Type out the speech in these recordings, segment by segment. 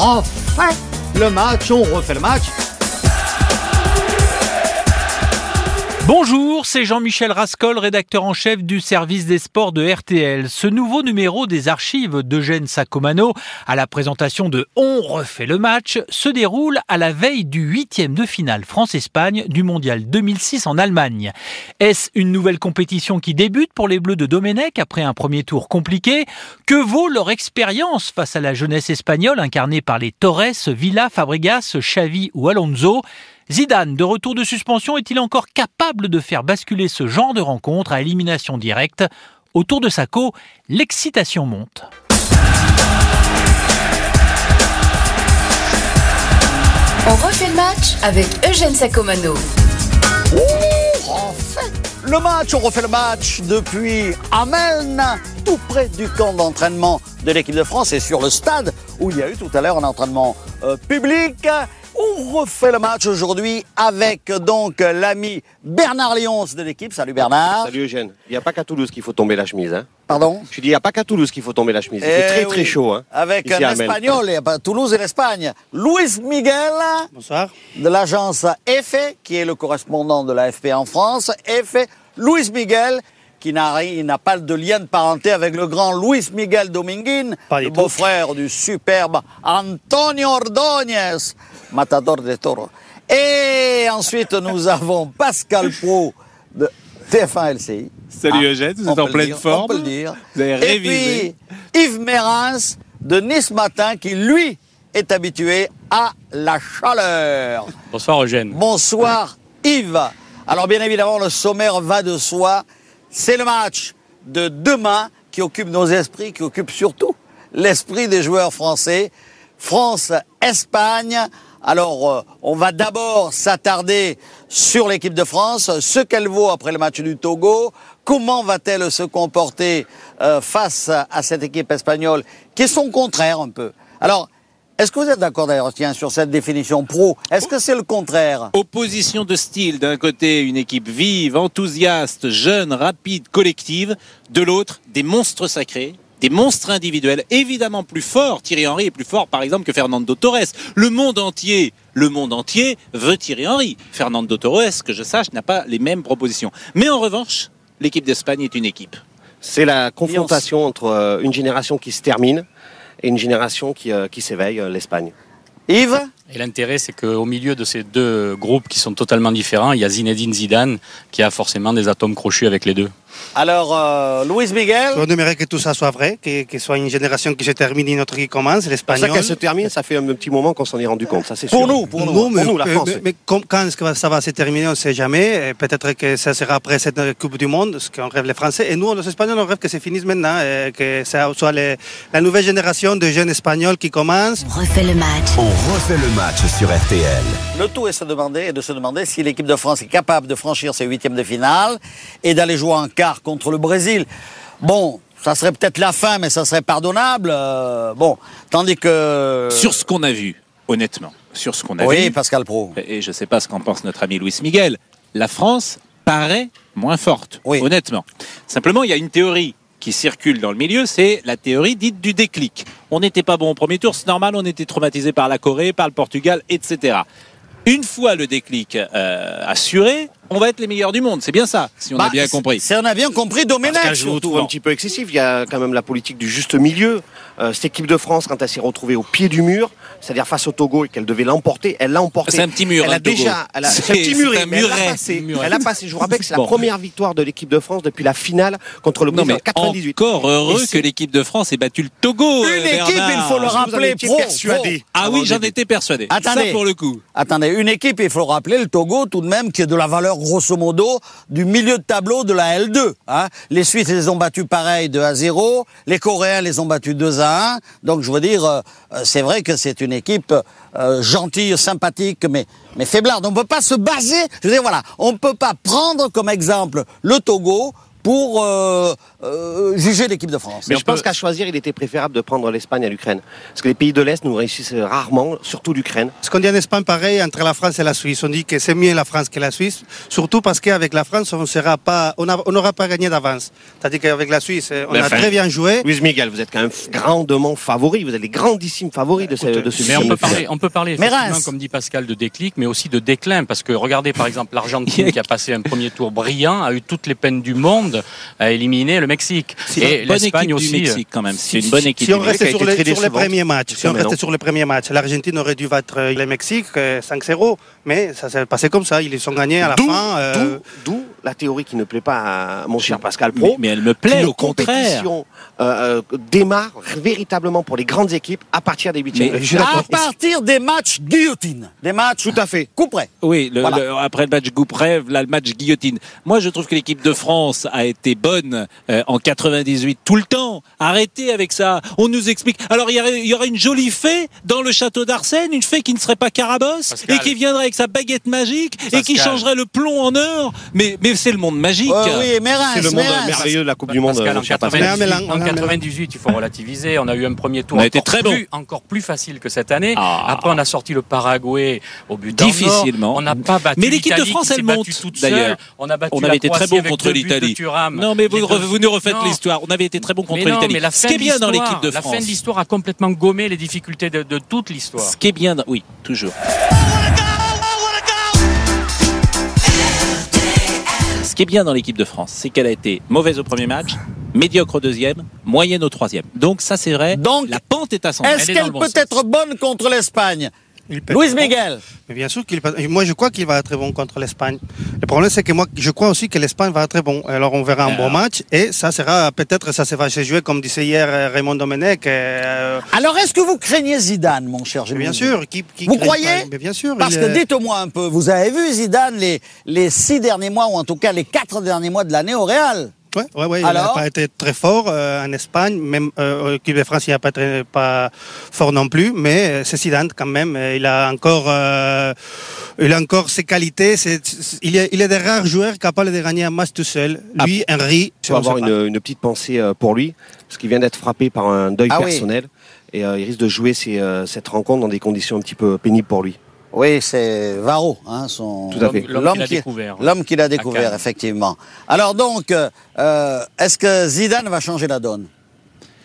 refait le match, on refait le match. Bonjour, c'est Jean-Michel Rascol, rédacteur en chef du service des sports de RTL. Ce nouveau numéro des archives d'Eugène Sacomano à la présentation de On refait le match se déroule à la veille du huitième de finale France-Espagne du mondial 2006 en Allemagne. Est-ce une nouvelle compétition qui débute pour les Bleus de Domenech après un premier tour compliqué? Que vaut leur expérience face à la jeunesse espagnole incarnée par les Torres, Villa, Fabregas, Xavi ou Alonso? Zidane, de retour de suspension, est-il encore capable de faire basculer ce genre de rencontre à élimination directe? Autour de Sacco, l'excitation monte. On refait le match avec Eugène Sacomano. en fait, le match, on refait le match depuis Ameln, tout près du camp d'entraînement de l'équipe de France et sur le stade où il y a eu tout à l'heure un entraînement euh, public. On refait le match aujourd'hui avec donc l'ami Bernard Lyons de l'équipe. Salut Bernard. Salut Eugène. Il n'y a pas qu'à Toulouse qu'il faut tomber la chemise. Hein. Pardon? Je dis, il n'y a pas qu'à Toulouse qu'il faut tomber la chemise. Eh fait très très oui. chaud. Hein, Avec ici un à Amel. espagnol, il y a pas Toulouse et l'Espagne. Luis Miguel. Bonsoir. de l'agence EFE, qui est le correspondant de l'AFP en France. EFE, Luis Miguel, qui n'a ri- il n'a pas de lien de parenté avec le grand Luis Miguel Dominguin, le beau-frère du superbe Antonio Ordóñez, matador de toro. Et ensuite, nous avons Pascal Pro de TF1 LCI. Salut Eugène, vous êtes en pleine dire, forme. On peut le dire. Vous avez Et puis, Yves Mérins de Nice Matin, qui lui est habitué à la chaleur. Bonsoir Eugène. Bonsoir Yves. Alors bien évidemment, le sommaire va de soi. C'est le match de demain qui occupe nos esprits, qui occupe surtout l'esprit des joueurs français. France-Espagne. Alors, euh, on va d'abord s'attarder sur l'équipe de France, ce qu'elle vaut après le match du Togo, comment va-t-elle se comporter euh, face à, cette équipe espagnole, qui est son contraire un peu? Alors, est-ce que vous êtes d'accord d'ailleurs, tiens, sur cette définition pro? Est-ce que c'est le contraire? Opposition de style, d'un côté une équipe vive, enthousiaste, jeune, rapide, collective, de l'autre des monstres sacrés, des monstres individuels, évidemment plus forts. Thierry Henry est plus fort par exemple que Fernando Torres. Le monde entier, le monde entier veut Thierry Henry. Fernando Torres, que je sache, n'a pas les mêmes propositions. Mais en revanche, l'équipe d'Espagne est une équipe. C'est la confrontation entre euh, une génération qui se termine et une génération qui, euh, qui s'éveille, euh, l'Espagne. Yves? Et l'intérêt, c'est qu'au milieu de ces deux groupes qui sont totalement différents, il y a Zinedine Zidane qui a forcément des atomes crochus avec les deux. Alors, euh, Luis Miguel On aimerait que tout ça soit vrai, que, que soit une génération qui se termine et une autre qui commence, C'est ça l'espagnol. qu'elle se termine, ça fait un petit moment qu'on s'en est rendu compte, ça c'est sûr. Pour nous, pour nous. Nous, mais, nous, la mais- France, mais- mais quand est-ce que ça va se terminer, on ne sait jamais. Et Peut-être que ça sera après cette Coupe du Monde, ce qu'on rêve les Français. Et nous, les Espagnols, on rêve que ça finisse maintenant, et que ça soit les- la nouvelle génération de jeunes Espagnols qui commence. On refait le match. On refait le match sur RTL. Le tout est, se demander, est de se demander si l'équipe de France est capable de franchir ses huitièmes de finale et d'aller jouer en quart contre le Brésil. Bon, ça serait peut-être la fin, mais ça serait pardonnable. euh, bon, tandis que... Sur ce qu'on a vu, honnêtement, sur ce qu'on a Oui, vu, Pascal Pro. et je ne sais pas ce qu'en pense notre ami Luis Miguel, la France paraît moins forte, Oui. honnêtement. Simplement, il y a une théorie qui circule dans le milieu, c'est la théorie dite du déclic. On n'était pas bon au premier tour, c'est normal, on était traumatisé par la Corée, par le Portugal, etc. Une fois le déclic euh, assuré, on va être les meilleurs du monde. C'est bien ça, si on a Bah, bien compris. Si on a bien compris, Domenech, Pascal, je vous surtout. trouve un petit peu excessif. Il y a quand même la politique du juste milieu. Euh, cette équipe de France, quand elle s'est retrouvée au pied du mur, c'est-à-dire face au Togo et qu'elle devait l'emporter, elle l'a emporté. C'est un petit mur, Elle hein, a Togo. déjà, elle a- C'est- c'est un petit c'est muret, un mais elle muret. passé. Muret. Elle a passé. Je vous rappelle que c'est la première victoire de l'équipe de France depuis la finale contre le Non Brésil mais en 98. encore heureux que l'équipe de France ait battu le Togo. Une euh, équipe, Bernard. il faut le rappeler, pro. persuadé pro. Ah oui, j'en étais persuadé. Attendez. Ça pour le coup. Attendez, une équipe, il faut le rappeler, le Togo, tout de même, qui est de la valeur, grosso modo, du milieu de tableau de la L2. Hein. Les Suisses les ont battus pareil 2 à 0. Les Coréens les ont battus 2 à 1. Donc, je veux dire, euh, euh, c'est vrai que c'est une équipe euh, gentille, sympathique, mais, mais faiblarde. On ne peut pas se baser, je veux dire, voilà, on ne peut pas prendre comme exemple le Togo pour euh, euh, juger l'équipe de France. Mais je pense qu'à choisir, il était préférable de prendre l'Espagne à l'Ukraine. Parce que les pays de l'Est nous réussissent rarement, surtout l'Ukraine. Ce qu'on dit en Espagne, pareil, entre la France et la Suisse. On dit que c'est mieux la France que la Suisse, surtout parce qu'avec la France, on sera pas, on a- on n'aura pas gagné d'avance. C'est-à-dire qu'avec la Suisse, on Mais a très bien joué. Luis Miguel, vous êtes quand même grandement favori. Vous êtes les grandissimes favoris de ce, de ce Mais on peut parler, on peut parler Mais effectivement, comme dit Pascal, de déclic, mais aussi de déclin, parce que regardez par exemple l'Argentine qui a passé un premier tour brillant, a eu toutes les peines du monde à éliminer le Mexique. C'est Et une bonne l'Espagne équipe aussi. du Mexique quand même. C'est Si- une bonne équipe. Si on restait a sur, les, sur les premiers matchs, si on restait sur les premiers matchs, l'Argentine aurait dû battre euh, le Mexique euh, 5-0, mais ça s'est passé comme ça. Ils sont gagnés à la fin. euh, D'où la théorie qui ne plaît pas à mon cher Pascal Mais, Pro. mais elle me plaît au contraire. compétition euh, euh, démarre véritablement pour les grandes équipes à partir des huitièmes. À partir des matchs guillotine, des matchs Tout à fait. coup près. Oui, le- Voilà. le- après le match Gouprève, là le match guillotine. Moi, je trouve que l'équipe de France a été bonne euh, en 98 tout le temps. Arrêtez avec ça. On nous explique. Alors il y, aurait, il y aurait une jolie fée dans le château d'Arsène, une fée qui ne serait pas Carabosse Pascal. et qui viendrait avec sa baguette magique et qui changerait le plomb en or. Mais mais c'est le monde magique. Euh, oui, C'est le monde merveilleux de la Coupe du Monde. Pascal, en cher Pascal. 98, Mais en en Mélan, en 98, il faut relativiser. On a eu un premier tour On a été encore, très bon. plus, encore plus facile que cette année. Ah. Après, on a sorti le Paraguay au but Difficilement. On n'a pas battu Mais l'équipe de l'Italie France, elle monte, toute d'ailleurs. seule. On a battu On la avait été très bon contre l'Italie. Non, mais vous, vous nous refaites l'histoire. On avait été très bon contre l'Italie. mais la Ce qui est bien dans l'équipe de La France. fin de l'histoire a complètement gommé les difficultés de, toute l'histoire. Ce qui est bien, dans- oui, toujours. Qui est bien dans l'équipe de France, c'est qu'elle a été mauvaise au premier match, médiocre au deuxième, moyenne au troisième. Donc ça, c'est vrai. Donc, la pente est à son Est-ce est qu'elle le bon peut sens. être bonne contre l'Espagne? Luis. Miguel. Mais bien sûr qu'il Moi, je crois qu'il va être très bon contre l'Espagne. Le problème, c'est que moi, je crois aussi que l'Espagne va être très bon. Alors, on verra un bon match et ça sera peut-être ça va se jouer comme disait hier euh, Raymond Domenech. euh, Alors, est-ce que vous craignez Zidane, mon cher mais bien sûr. Qui, qui Vous croyez? Mais bien sûr. Parce que est- dites-moi un peu, vous avez vu Zidane les, les six derniers mois, ou en tout cas les quatre derniers mois de l'année au Real? Ouais, ouais, ouais, il n'a pas été très fort euh, en Espagne, même euh, l'équipe de France, il n'a pas été pas fort non plus, mais euh, c'est Zidane quand même. euh, Il a encore, euh, il a encore ses qualités. c'est- il, est, il est des rares joueurs capables de gagner un match tout seul. Lui, Henry, Il faut avoir une, une petite pensée pour lui, parce qu'il vient d'être frappé par un deuil Ah oui. personnel. Et euh, il risque de jouer euh, cette rencontre dans des conditions un petit peu pénibles pour lui. Oui, c'est Varro, hein, son... L'homme qu'il a découvert. L'homme Cannes. effectivement. Alors donc, euh, est-ce que Zidane va changer la donne?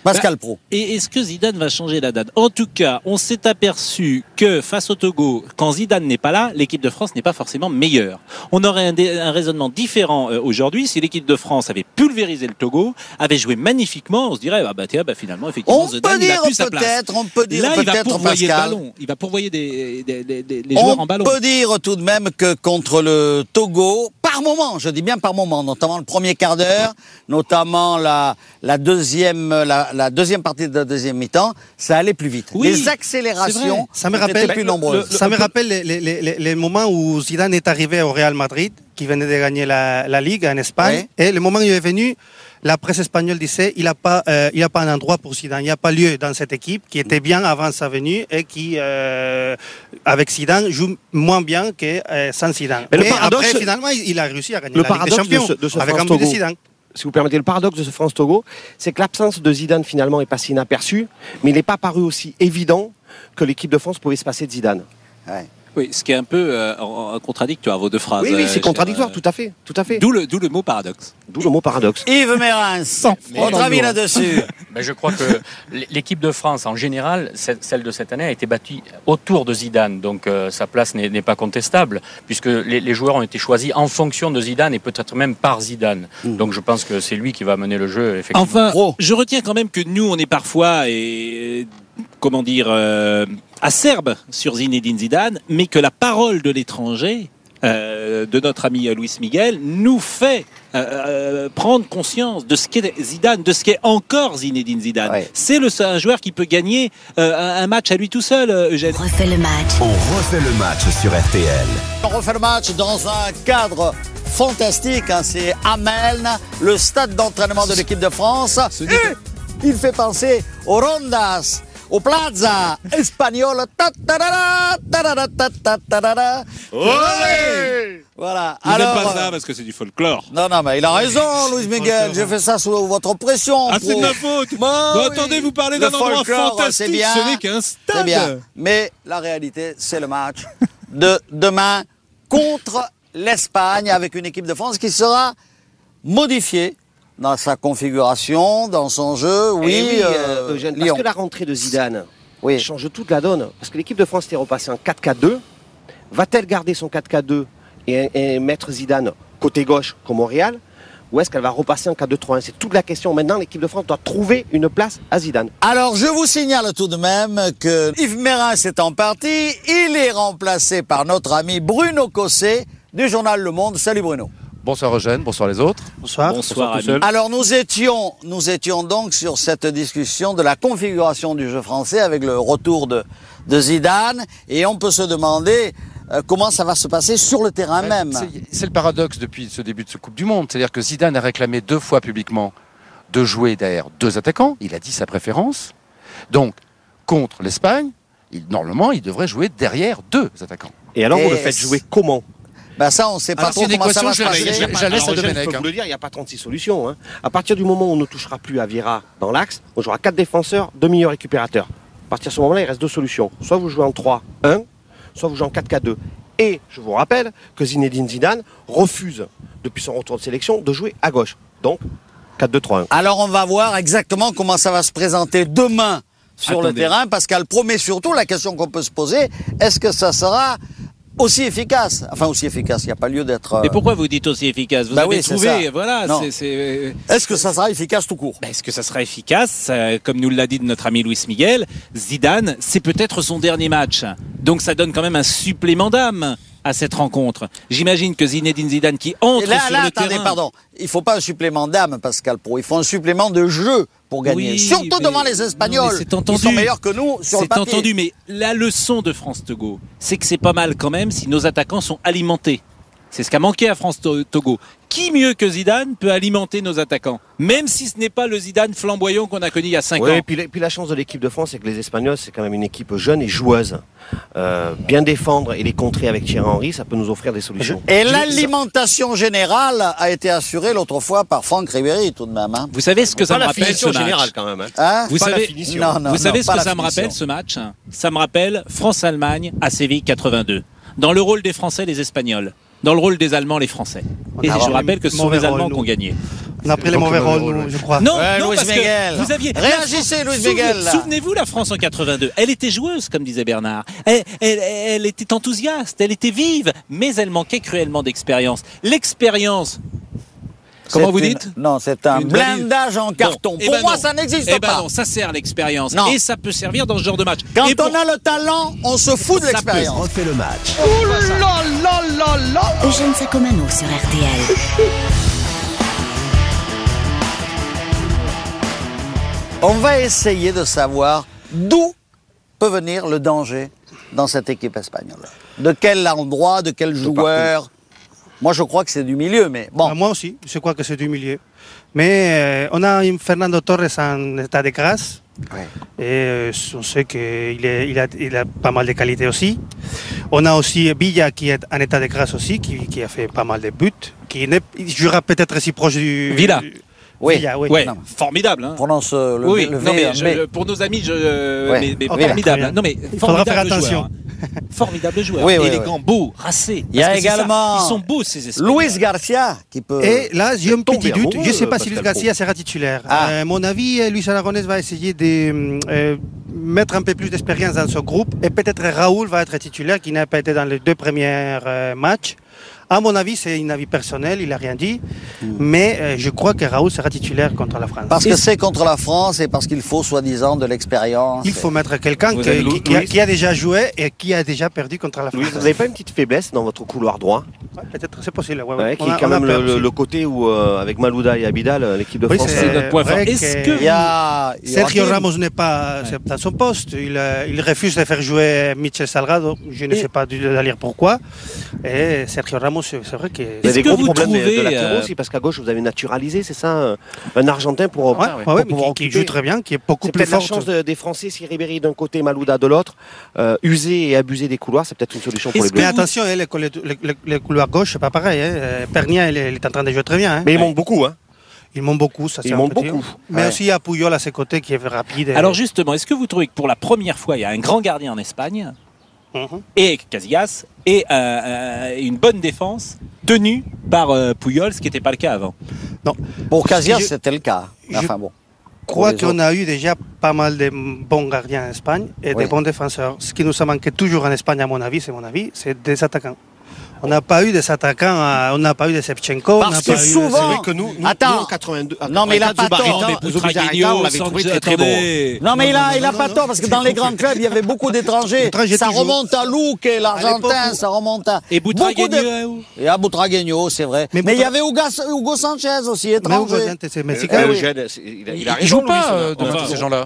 Pascal Pro. Et est-ce que Zidane va changer la date? En tout cas, on s'est aperçu que face au Togo, quand Zidane n'est pas là, l'équipe de France n'est pas forcément meilleure. On aurait un, raisonnement différent euh, aujourd'hui si l'équipe de France avait pulvérisé le Togo, avait joué magnifiquement. On se dirait, ah bah tiens, bah finalement, effectivement, On Zidane, peut il a dire plus sa place. peut-être, on peut dire Là, il va pourvoyer le Pascal. ballon. Il va pourvoyer des, des- des- des- les joueurs On en ballon. peut dire tout de même que contre le Togo, par moment, je dis bien par moment, notamment le premier quart d'heure, notamment la, la deuxième la, la deuxième partie de la deuxième mi-temps, ça allait plus vite. Oui, les c'est vrai. accélérations Ça me étaient rappelle- plus le- nombreuses. Ça me rappelle les, les- les- les moments où Zidane est arrivé au Real Madrid, qui venait de gagner la, la Ligue en Espagne. Et le moment où il est venu, la presse espagnole disait il n'y a, pas, euh, il y a pas un endroit pour Zidane, il n'y a pas lieu dans cette équipe qui était bien avant sa venue et qui, euh, avec Zidane, joue moins bien que euh, sans Zidane. Mais Mais, le paradoxe- après, finalement, il, a réussi à gagner Le la Ligue des paradoxe de Champions ce- de ce avec un but de France-Togo. Zidane. si vous permettez, le paradoxe de ce France-Togo, c'est que l'absence de Zidane finalement est passée inaperçue, mais il n'est pas paru aussi évident que l'équipe de France pouvait se passer de Zidane. Ouais. Oui, ce qui est un peu euh, contradictoire, vos deux phrases. oui, oui, euh, c'est contradictoire, euh, tout à fait, tout à fait. D'où le, d'où le mot paradoxe. D'où le mot paradoxe. Yves Mérens, votre avis là-dessus Ben, je crois que l'équipe de France, en général, ce- celle de cette année, a été battue autour de Zidane. Donc euh, sa place n'est n'est pas contestable, puisque les, les joueurs ont été choisis en fonction de Zidane et peut-être même par Zidane. Donc je pense que c'est lui qui va mener le jeu, effectivement. Enfin, Pro. je retiens quand même que nous, on est parfois, et, comment dire, euh, acerbe sur Zinedine Zidane, mais que la parole de l'étranger, euh, de notre ami Luis Miguel, nous fait euh, euh, prendre conscience de ce qu'est Zidane, de ce qu'est encore Zinedine Zidane. Ouais. C'est le seul- un joueur qui peut gagner euh, un, match à lui tout seul, Eugène. refait le match. On refait le match sur RTL. On refait le match dans un cadre fantastique. hein, C'est Ameln, le stade d'entraînement de l'équipe de France. Et il fait penser aux Rondas. Au Plaza Espagnol. Voilà. N'aimez Alors, pas ça parce que c'est du folklore. non, non, mais il a raison, Louis Miguel. J'ai fait ça sous votre pression. Ah, c'est de ma faute. Bon, oui. attendez, vous parlez Le d'un endroit fantastique. c'est bien. Ce n'est qu'un C'est bien. Mais la réalité, c'est le match de demain contre l'Espagne avec une équipe de France qui sera modifiée dans sa configuration, dans son jeu. Oui, Eh oui, euh, euh, Eugène, parce que la rentrée de Zidane Oui. change toute la donne. Parce que l'équipe de France était repassée en 4-4-2. Va-t-elle garder son 4-4-2 et, et mettre Zidane côté gauche comme au Real Ou est-ce qu'elle va repasser en 4-2-3-1 C'est toute la question. Maintenant, l'équipe de France doit trouver une place à Zidane. Alors, je vous signale tout de même que Yves Mérin est en partie. Il est remplacé par notre ami Bruno Cossé du journal Le Monde. Salut Bruno. Bonsoir Eugène, bonsoir les autres. Bonsoir. Bonsoir, seul. Alors nous étions, nous étions donc sur cette discussion de la configuration du jeu français avec le retour de, de Zidane et on peut se demander euh, comment ça va se passer sur le terrain Ouais, même. c'est- le paradoxe depuis ce début de ce Coupe du Monde. C'est-à-dire que Zidane a réclamé deux fois publiquement de jouer derrière deux attaquants. Il a dit sa préférence. Donc, contre l'Espagne, il- normalement, il devrait jouer derrière deux attaquants. Et alors, Et vous le faites jouer comment? Ben ça, on ne sait pas Alors, trop comment ça va se passer. je Domenech, peux hein. vous le dire, il n'y a pas 36 solutions. hein. À partir du moment où on ne touchera plus à Vieira dans l'axe, on jouera quatre défenseurs, deux milieux récupérateurs. À partir de ce moment-là, il reste deux solutions. Soit vous jouez en 3-1, soit vous jouez en 4-4-2. Et je vous rappelle que Zinedine Zidane refuse, depuis son retour de sélection, de jouer à gauche. Donc, 4-2-3-1. Alors on va voir exactement comment ça va se présenter demain sur le terrain parce qu'elle promet surtout la question qu'on peut se poser, est-ce que ça sera aussi efficace Enfin aussi efficace, il n'y a pas lieu d'être... euh, Mais pourquoi vous dites aussi efficace? Vous Bah avez oui, trouvé, voilà. C'est- Est-ce que ça sera efficace tout court? Ben, Est-ce que ça sera efficace? Euh, Comme nous l'a dit notre ami Luis Miguel, Zidane, c'est peut-être son dernier match. Donc ça donne quand même un supplément d'âme à cette rencontre. J'imagine que Zinedine Zidane qui entre là, sur là, le attendez, terrain... pardon. Il faut pas un supplément d'âme, Pascal Pro. Il faut un supplément de jeu pour gagner. Oui, Surtout mais- devant les Espagnols. c'est entendu. sont meilleurs que nous sur le C'est papier. entendu, mais la leçon de France-Togo, c'est que c'est pas mal quand même si nos attaquants sont alimentés. C'est ce qu'a manqué à France-Togo. Qui mieux que Zidane peut alimenter nos attaquants Même si ce n'est pas le Zidane flamboyant qu'on a connu il y a 5 Oui, ans. et puis, la- puis la chance de l'équipe de France, c'est que les Espagnols, c'est quand même une équipe jeune et joueuse. Euh, bien défendre et les contrer avec Thierry Henry, ça peut nous offrir des solutions. Et l'alimentation générale a été assurée l'autre fois par Franck Ribéry, tout de même. hein. Vous savez ce que ça me rappelle ce match générale quand même. Vous savez, ce que ça me rappelle ce match? Ça me rappelle France-Allemagne à Séville 82. Dans le rôle des Français, les Espagnols. Dans le rôle des Allemands, les Français. Et je rappelle que ce sont mauvais les Allemands qui ont gagné. On a pris les mauvais le mauvais rôles, je crois. Non, Ouais, non, Louis parce Miguel. que vous aviez. Réagissez, Louis Miguel. Souvenez-vous la France en 82. Elle était joueuse, comme disait Bernard. Elle, elle- elle était enthousiaste, elle était vive, mais elle manquait cruellement d'expérience. L'expérience. Comment vous une- dites Non, c'est un Une blindage en carton. Bon, eh Pour ben moi, non. ça n'existe Eh ben pas. non, ça sert l'expérience. Non. Et ça peut servir dans ce genre de match. Quand Et on pour- a le talent, on se fout de l'expérience. Refait le match. Eugène Sacomano sur RTL. On va essayer de savoir d'où peut venir le danger dans cette équipe espagnole. De quel endroit, de quel joueur Moi, je crois que c'est du milieu, mais bon. Ah, Moi aussi, je crois que c'est du milieu. Mais euh, on a un Fernando Torres en état de grâce. Ouais. Et euh, on sait qu'il il a, il a pas mal de qualités aussi. On a aussi Villa qui est en état de grâce aussi, qui, qui a fait pas mal de buts. Qui jouera peut-être si proche du. Villa. du- Oui. Villa, oui. Ouais, Non. formidable. Hein. Prononce euh, le, oui, le non, V, mais je- B. pour nos amis, je, euh, Ouais. mais, mais formidable. bien. Non, mais Il faudra faire formidable attention. joueur, hein. Formidable joueur. Oui, oui, Élégant, beau, racé. Il y a également Ils sont beaux, ces Espagnols. Luis Garcia qui peut. Et là, j'ai un petit doute. Je ne sais pas si Luis Garcia sera titulaire. Ah. Euh, à mon avis, Luis Aragonés va essayer de euh, mettre un peu plus d'expérience dans ce groupe. Et peut-être Raoul va être titulaire, qui n'a pas été dans les deux premiers euh, matchs. À mon avis, c'est un avis personnel, il n'a rien dit. Mais euh, je crois que Raoul sera titulaire contre la France. Parce que c'est contre la France et parce qu'il faut soi-disant de l'expérience. Il faut mettre quelqu'un qui, avez qui- qui a, déjà joué et qui a déjà perdu contre la France. Louis, vous n'avez pas une petite faiblesse dans votre couloir droit? Ouais, Peut-être, c'est possible. ouais, ouais. qui a- est quand même le, côté où, euh, avec Malouda et Abidal, euh, l'équipe de Oui, France. C'est notre point fort. Est-ce que- y a. Sergio Ramos n'est pas dans son poste. Il, euh, il refuse de faire jouer Michel Salgado. Je ne Et- sais pas d'aller pourquoi. Et Sergio Ramos, c'est vrai que. Il y a des gros vous problèmes de- trouvez, de latéraux euh, aussi, parce qu'à gauche, vous avez naturalisé, c'est ça, un- Argentin pour, Ouais, pour ouais, pouvoir qui, joue très bien, qui est beaucoup C'est plus peut-être la fort. chance de- des Français, si Ribéry d'un côté, Malouda de l'autre, euh, user et abuser des couloirs, c'est peut-être une solution pour les que Mais Bleus. attention, hein, les, les, les- les couloirs gauche, c'est pas pareil. Hein. Euh, Pernia, il est, il est en train de jouer très bien. Hein. Mais il manque beaucoup, hein. Ils montent beaucoup, ça c'est Ils montent beaucoup. Mais Ouais. aussi, il y a Puyol à ses côtés qui est rapide. et- Alors justement, est-ce que vous trouvez que pour la première fois, il y a un grand gardien en Espagne Mhm. et Casillas et euh, euh, une bonne défense tenue par euh, Puyol, ce qui n'était pas le cas avant Pour Casillas, Je- c'était le cas. je- Enfin bon. Je crois qu'on a eu déjà pas mal de bons gardiens en Espagne et Oui. de bons défenseurs. Ce qui nous a manqué toujours en Espagne, à mon avis, c'est mon avis, c'est des attaquants. On n'a pas eu des attaquants, euh, on n'a pas eu de Sevchenko. on Parce n'a que pas eu souvent- C'est vrai que nous, nous, Attends. nous, en 82, à Non, mais il a 84, pas tort. on l'avait trouvé très. Non, mais il a, il a pas tort, parce que dans les grands clubs, il y avait beaucoup d'étrangers. Étrangers Ça toujours. remonte à Luque, et l'Argentin, ça remonte à. Et Boutragueño Et à Boutragueño, c'est vrai. Mais, Mais il y avait Hugo, Sanchez aussi, Mais étranger. Il a- a jouent pas euh, on va- devant ces gens-là.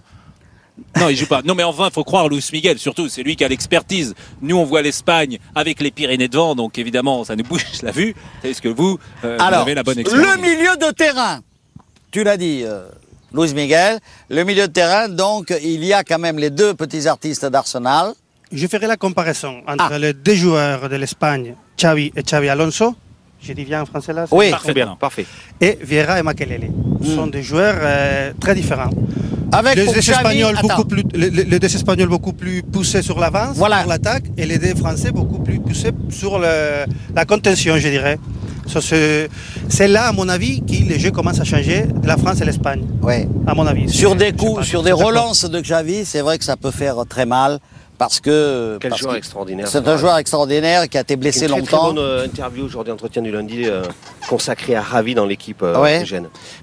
Non, il joue pas. Non, mais enfin, il faut croire Luis Miguel, surtout. C'est lui qui a l'expertise. Nous, on voit l'Espagne avec les Pyrénées devant, donc évidemment, ça nous bouge la vue. Est-ce que vous, euh, vous avez la bonne expérience le milieu de terrain, tu l'as dit, euh, Luis Miguel, le milieu de terrain, donc il y a quand même les deux petits artistes d'Arsenal. Je ferai la comparaison entre Ah. les deux joueurs de l'Espagne, Xavi et Xavi Alonso. Je dis bien en français là c'est- Oui, Très bien, parfait. Et Vieira et Makelele. Ce sont des joueurs euh, très différents. Avec les Espagnols attends, beaucoup plus, les, les- deux Espagnols beaucoup plus poussés sur l'avance, Voilà. sur l'attaque, et les deux Français beaucoup plus poussés sur le- la contention, je dirais. C'est c'est là, à mon avis, que les jeux commencent à changer de la France et l'Espagne, ouais. à mon avis. Sur des coups, pas, sur des relances de Xavi, c'est vrai que ça peut faire très mal parce que Quel parce joueur que extraordinaire. C'est un joueur extraordinaire qui a été Une blessé très, très longtemps. bonne euh, interview aujourd'hui, entretien du lundi, euh, consacré à Ravi dans l'équipe euh, Ouais.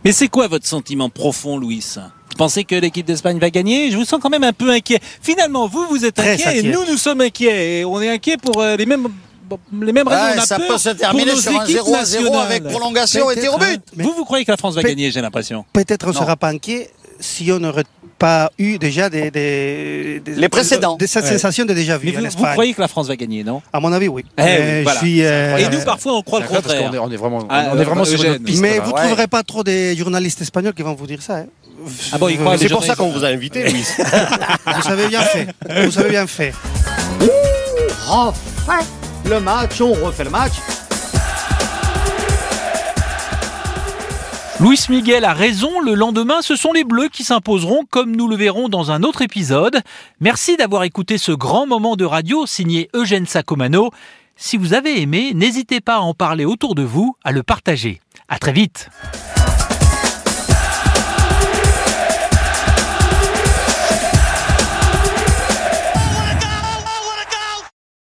Mais c'est quoi votre sentiment profond, Louis? Pensez que l'équipe d'Espagne va gagner? Je vous sens quand même un peu inquiet. Finalement, vous, vous êtes inquiet et nous, nous sommes inquiets. Et on est inquiet pour euh, les mêmes, les mêmes raisons. Ouais, on a ça peur peut se terminer sur un équipes 0 à 0 nationales. avec prolongation et tir au but. Vous, vous croyez que la France va gagner, j'ai l'impression? Peut-être on ne sera pas inquiet si on n'aurait pas eu déjà des, des, des- Les précédents. Des, cette Ouais. sensation de déjà vu Mais vous, vous croyez que la France va gagner, non? À mon avis, oui. Eh Mais oui, voilà. je suis, euh, Et nous, parfois, on croit le contraire. qu'on est, on est vraiment, Ah, on est vraiment euh, sur une piste. mais là. vous ne Ouais. trouverez pas trop des journalistes espagnols qui vont vous dire ça. hein. Ah bon, ils croient à C'est pour ça qu'on vous a invité, Louis. Vous avez bien fait. Vous avez bien fait. Enfin, le match, on refait le match. Luis Miguel a raison, le lendemain, ce sont les Bleus qui s'imposeront, comme nous le verrons dans un autre épisode. Merci d'avoir écouté ce grand moment de radio signé Eugène Sacomano. Si vous avez aimé, n'hésitez pas à en parler autour de vous, à le partager. À très vite.